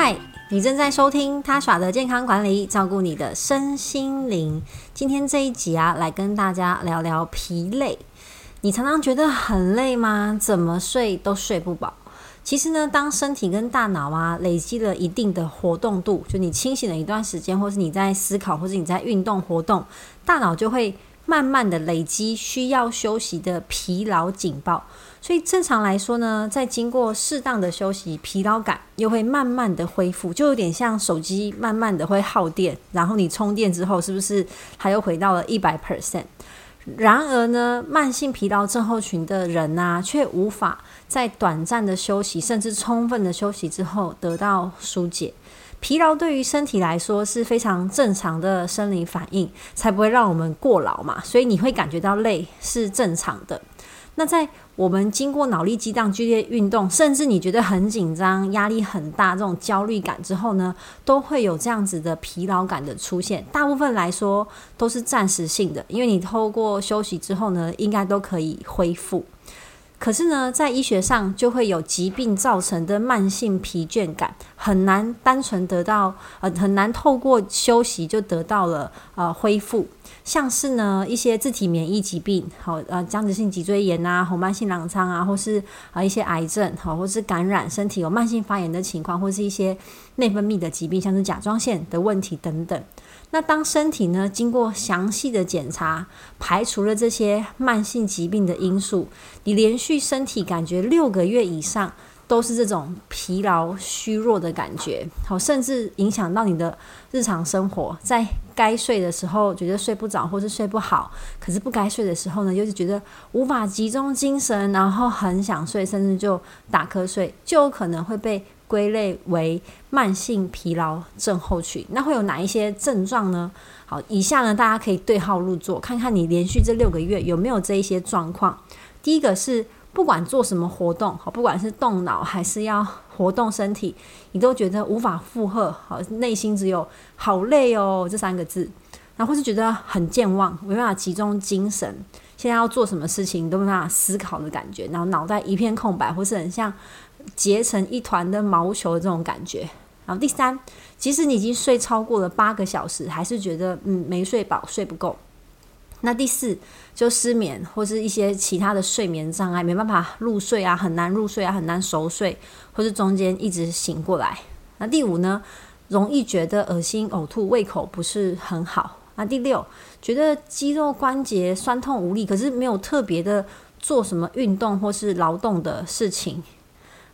嗨，你正在收听他耍的健康管理，照顾你的身心灵。今天这一集啊，来跟大家聊聊疲累。你常常觉得很累吗？怎么睡都睡不饱。其实呢，当身体跟大脑啊累积了一定的活动度，就你清醒了一段时间，或是你在思考，或是你在运动活动，大脑就会慢慢的累积需要休息的疲劳警报。所以正常来说呢，在经过适当的休息，疲劳感又会慢慢的恢复，就有点像手机慢慢的会耗电，然后你充电之后，是不是它又回到了一百 percent？然而呢，慢性疲劳症候群的人呐，却无法在短暂的休息，甚至充分的休息之后得到疏解。疲劳对于身体来说是非常正常的生理反应，才不会让我们过劳嘛。所以你会感觉到累是正常的。那在我们经过脑力激荡、剧烈运动，甚至你觉得很紧张、压力很大这种焦虑感之后呢，都会有这样子的疲劳感的出现。大部分来说都是暂时性的，因为你透过休息之后呢，应该都可以恢复。可是呢，在医学上就会有疾病造成的慢性疲倦感，很难单纯得到呃，很难透过休息就得到了呃恢复。像是呢一些自体免疫疾病，好呃僵直性脊椎炎啊、红斑性狼疮啊，或是啊一些癌症，好或是感染身体有慢性发炎的情况，或是一些内分泌的疾病，像是甲状腺的问题等等。那当身体呢经过详细的检查，排除了这些慢性疾病的因素，你连续身体感觉六个月以上都是这种疲劳虚弱的感觉，好，甚至影响到你的日常生活，在该睡的时候觉得睡不着或是睡不好，可是不该睡的时候呢，又是觉得无法集中精神，然后很想睡，甚至就打瞌睡，就有可能会被。归类为慢性疲劳症候群，那会有哪一些症状呢？好，以下呢，大家可以对号入座，看看你连续这六个月有没有这一些状况。第一个是不管做什么活动，好，不管是动脑还是要活动身体，你都觉得无法负荷，好，内心只有好累哦这三个字，然后是觉得很健忘，没办法集中精神，现在要做什么事情都没办法思考的感觉，然后脑袋一片空白，或是很像。结成一团的毛球的这种感觉。然后第三，即使你已经睡超过了八个小时，还是觉得嗯没睡饱，睡不够。那第四，就失眠或是一些其他的睡眠障碍，没办法入睡啊，很难入睡啊，很难熟睡，或是中间一直醒过来。那第五呢，容易觉得恶心、呕吐，胃口不是很好。那第六，觉得肌肉关节酸痛无力，可是没有特别的做什么运动或是劳动的事情。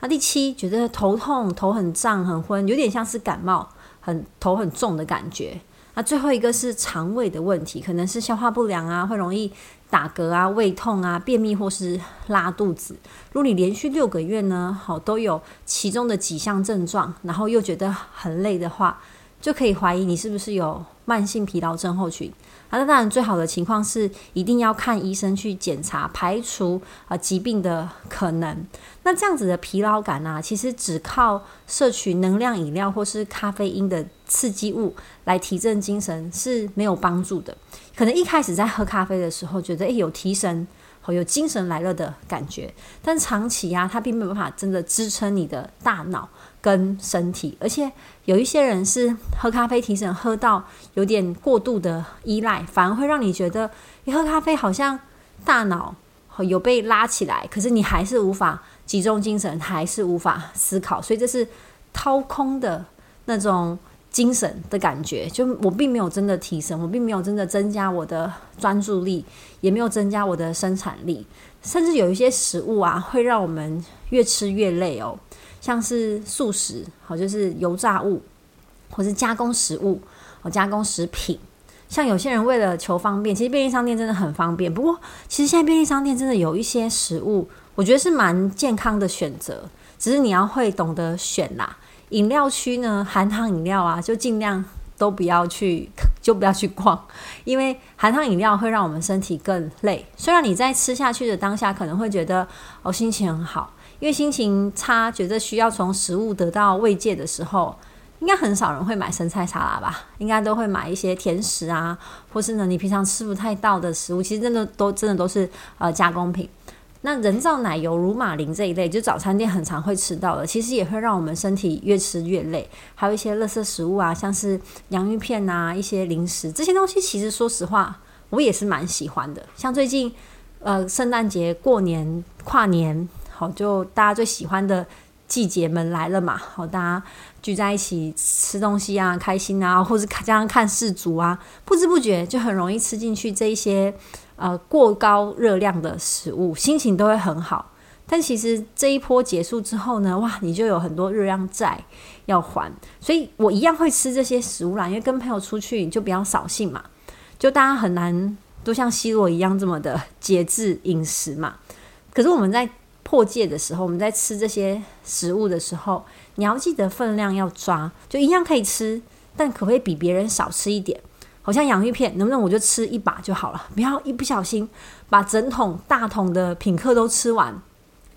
那第七，觉得头痛、头很胀、很昏，有点像是感冒，很头很重的感觉。那最后一个是肠胃的问题，可能是消化不良啊，会容易打嗝啊、胃痛啊、便秘或是拉肚子。如果你连续六个月呢，好都有其中的几项症状，然后又觉得很累的话，就可以怀疑你是不是有慢性疲劳症候群。那当然，最好的情况是一定要看医生去检查，排除啊疾病的可能。那这样子的疲劳感呢，其实只靠摄取能量饮料或是咖啡因的刺激物来提振精神是没有帮助的。可能一开始在喝咖啡的时候，觉得诶有提神。有精神来了的感觉，但长期呀，它并没有办法真的支撑你的大脑跟身体，而且有一些人是喝咖啡提神，喝到有点过度的依赖，反而会让你觉得你喝咖啡好像大脑有被拉起来，可是你还是无法集中精神，还是无法思考，所以这是掏空的那种。精神的感觉，就我并没有真的提升，我并没有真的增加我的专注力，也没有增加我的生产力，甚至有一些食物啊，会让我们越吃越累哦，像是素食，好就是油炸物，或是加工食物，哦加工食品，像有些人为了求方便，其实便利商店真的很方便，不过其实现在便利商店真的有一些食物，我觉得是蛮健康的选择，只是你要会懂得选啦。饮料区呢，含糖饮料啊，就尽量都不要去，就不要去逛，因为含糖饮料会让我们身体更累。虽然你在吃下去的当下可能会觉得哦心情很好，因为心情差，觉得需要从食物得到慰藉的时候，应该很少人会买生菜沙拉吧？应该都会买一些甜食啊，或是呢你平常吃不太到的食物，其实真的都真的都是呃加工品。那人造奶油、乳马林这一类，就早餐店很常会吃到的，其实也会让我们身体越吃越累。还有一些垃圾食物啊，像是洋芋片啊，一些零食这些东西，其实说实话，我也是蛮喜欢的。像最近呃，圣诞节、过年、跨年，好，就大家最喜欢的季节们来了嘛，好，大家聚在一起吃东西啊，开心啊，或者加上看世足啊，不知不觉就很容易吃进去这一些。呃，过高热量的食物，心情都会很好。但其实这一波结束之后呢，哇，你就有很多热量债要还。所以我一样会吃这些食物啦，因为跟朋友出去就比较扫兴嘛，就大家很难都像西罗一样这么的节制饮食嘛。可是我们在破戒的时候，我们在吃这些食物的时候，你要记得分量要抓，就一样可以吃，但可不可以比别人少吃一点？好像洋芋片，能不能我就吃一把就好了？不要一不小心把整桶大桶的品客都吃完，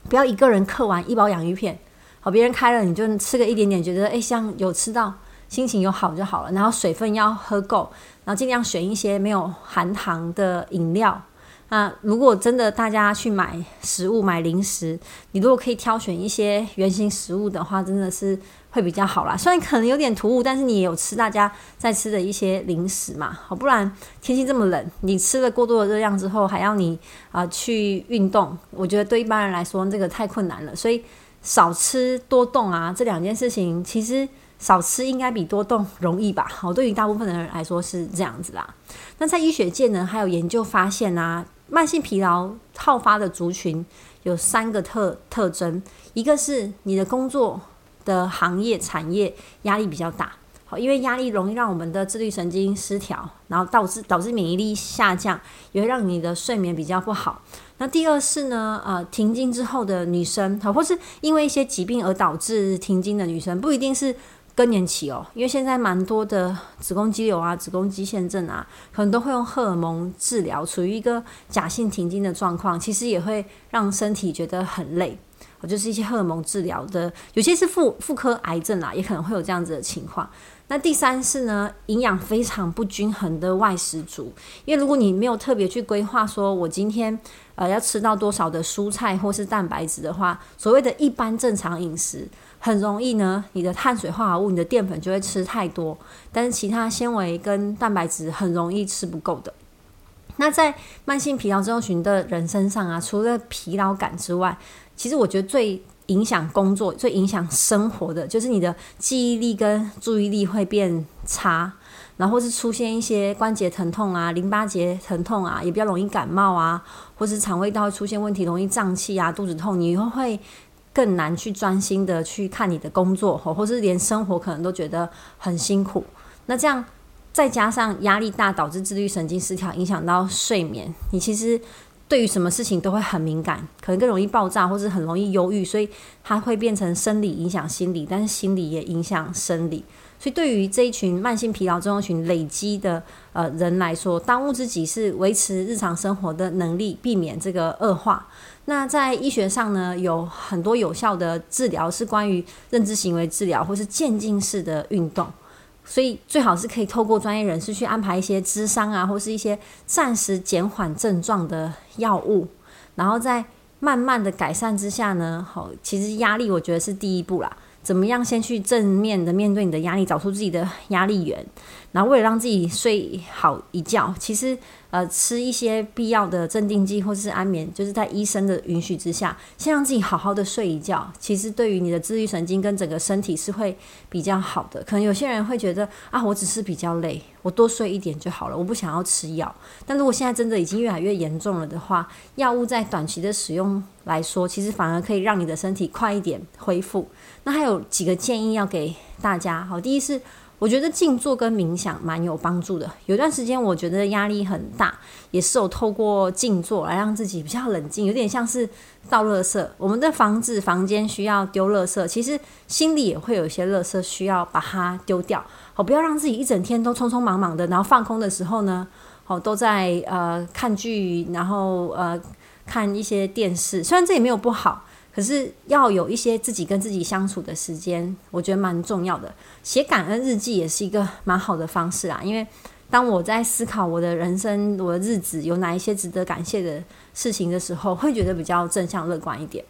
不要一个人嗑完一包洋芋片。好，别人开了你就吃个一点点，觉得诶像有吃到，心情有好就好了。然后水分要喝够，然后尽量选一些没有含糖的饮料。那如果真的大家去买食物买零食，你如果可以挑选一些原型食物的话，真的是。会比较好啦，虽然可能有点突兀，但是你也有吃大家在吃的一些零食嘛，好，不然天气这么冷，你吃了过多的热量之后，还要你啊去运动，我觉得对一般人来说这个太困难了，所以少吃多动啊，这两件事情其实少吃应该比多动容易吧，好，对于大部分的人来说是这样子啦。那在医学界呢，还有研究发现啊，慢性疲劳好发的族群有三个特特征，一个是你的工作。的行业产业压力比较大，好，因为压力容易让我们的自律神经失调，然后导致导致免疫力下降，也会让你的睡眠比较不好。那第二是呢，呃，停经之后的女生，好，或是因为一些疾病而导致停经的女生，不一定是更年期哦，因为现在蛮多的子宫肌瘤啊、子宫肌腺症啊，可能都会用荷尔蒙治疗，处于一个假性停经的状况，其实也会让身体觉得很累。我就是一些荷尔蒙治疗的，有些是妇妇科癌症啊，也可能会有这样子的情况。那第三是呢，营养非常不均衡的外食族，因为如果你没有特别去规划，说我今天呃要吃到多少的蔬菜或是蛋白质的话，所谓的一般正常饮食，很容易呢，你的碳水化合物、你的淀粉就会吃太多，但是其他纤维跟蛋白质很容易吃不够的。那在慢性疲劳症候群的人身上啊，除了疲劳感之外，其实我觉得最影响工作、最影响生活的，就是你的记忆力跟注意力会变差，然后是出现一些关节疼痛啊、淋巴结疼痛啊，也比较容易感冒啊，或是肠胃道出现问题，容易胀气啊、肚子痛，你以后会更难去专心的去看你的工作，或或是连生活可能都觉得很辛苦。那这样再加上压力大，导致自律神经失调，影响到睡眠，你其实。对于什么事情都会很敏感，可能更容易爆炸，或是很容易忧郁，所以它会变成生理影响心理，但是心理也影响生理。所以对于这一群慢性疲劳症候群累积的呃人来说，当务之急是维持日常生活的能力，避免这个恶化。那在医学上呢，有很多有效的治疗是关于认知行为治疗，或是渐进式的运动。所以最好是可以透过专业人士去安排一些咨商啊，或是一些暂时减缓症状的药物，然后在慢慢的改善之下呢，好，其实压力我觉得是第一步啦。怎么样先去正面的面对你的压力，找出自己的压力源，然后为了让自己睡好一觉，其实。呃，吃一些必要的镇定剂或是安眠，就是在医生的允许之下，先让自己好好的睡一觉。其实对于你的自律神经跟整个身体是会比较好的。可能有些人会觉得啊，我只是比较累，我多睡一点就好了，我不想要吃药。但如果现在真的已经越来越严重了的话，药物在短期的使用来说，其实反而可以让你的身体快一点恢复。那还有几个建议要给大家。好，第一是。我觉得静坐跟冥想蛮有帮助的。有段时间我觉得压力很大，也是有透过静坐来让自己比较冷静，有点像是倒垃圾。我们的房子、房间需要丢垃圾，其实心里也会有一些垃圾需要把它丢掉。好，不要让自己一整天都匆匆忙忙的，然后放空的时候呢，好都在呃看剧，然后呃看一些电视。虽然这也没有不好。可是要有一些自己跟自己相处的时间，我觉得蛮重要的。写感恩日记也是一个蛮好的方式啊，因为当我在思考我的人生、我的日子有哪一些值得感谢的事情的时候，会觉得比较正向乐观一点。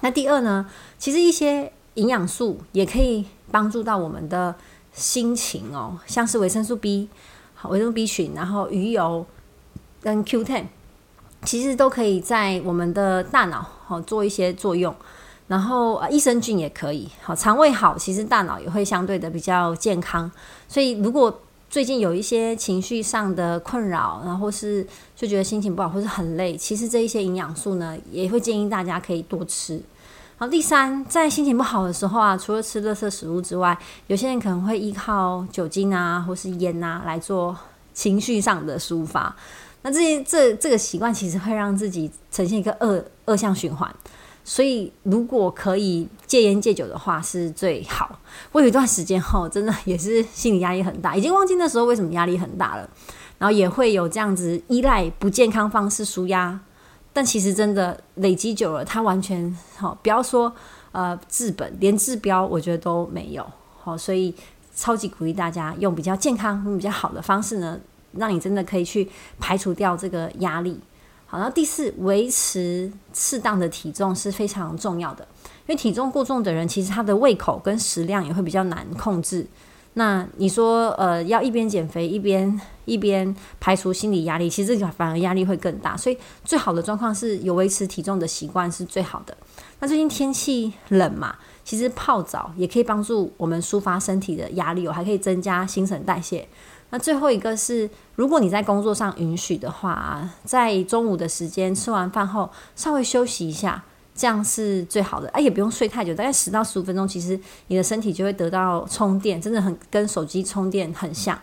那第二呢，其实一些营养素也可以帮助到我们的心情哦，像是维生素 B、维生素 B 群，然后鱼油跟 Q10，其实都可以在我们的大脑好做一些作用。然后益生菌也可以，好肠胃好，其实大脑也会相对的比较健康。所以如果最近有一些情绪上的困扰，然后是就觉得心情不好或是很累，其实这一些营养素呢，也会建议大家可以多吃。好，第三，在心情不好的时候啊，除了吃垃圾食物之外，有些人可能会依靠酒精啊，或是烟啊来做情绪上的抒发。那这些这这个习惯其实会让自己呈现一个恶恶向循环。所以，如果可以戒烟戒酒的话，是最好。我有一段时间后，真的也是心理压力很大，已经忘记那时候为什么压力很大了。然后也会有这样子依赖不健康方式舒压，但其实真的累积久了，它完全好，不要说呃治本，连治标我觉得都没有。好，所以超级鼓励大家用比较健康、比较好的方式呢，让你真的可以去排除掉这个压力。好然后第四，维持适当的体重是非常重要的，因为体重过重的人，其实他的胃口跟食量也会比较难控制。那你说，呃，要一边减肥一边一边排除心理压力，其实反而压力会更大。所以最好的状况是有维持体重的习惯是最好的。那最近天气冷嘛，其实泡澡也可以帮助我们抒发身体的压力，我，还可以增加新陈代谢。那最后一个是，如果你在工作上允许的话，在中午的时间吃完饭后稍微休息一下，这样是最好的。哎，也不用睡太久，大概十到十五分钟，其实你的身体就会得到充电，真的很跟手机充电很像。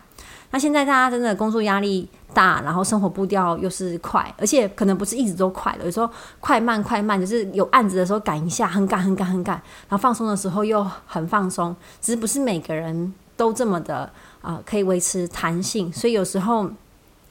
那现在大家真的工作压力大，然后生活步调又是快，而且可能不是一直都快的，有时候快慢快慢，就是有案子的时候赶一下，很赶很赶很赶，然后放松的时候又很放松，只是不是每个人都这么的。啊，可以维持弹性，所以有时候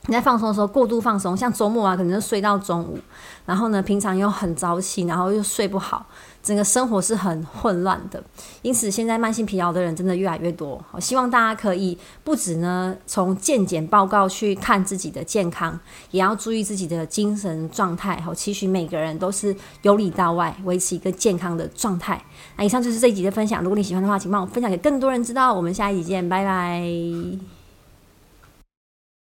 你在放松的时候过度放松，像周末啊，可能就睡到中午，然后呢，平常又很早起，然后又睡不好，整个生活是很混乱的。因此，现在慢性疲劳的人真的越来越多。我希望大家可以不止呢从健检报告去看自己的健康，也要注意自己的精神状态。好，期许每个人都是由里到外维持一个健康的状态。那以上就是这一集的分享。如果你喜欢的话，请帮我分享给更多人知道。我们下一集见，拜拜。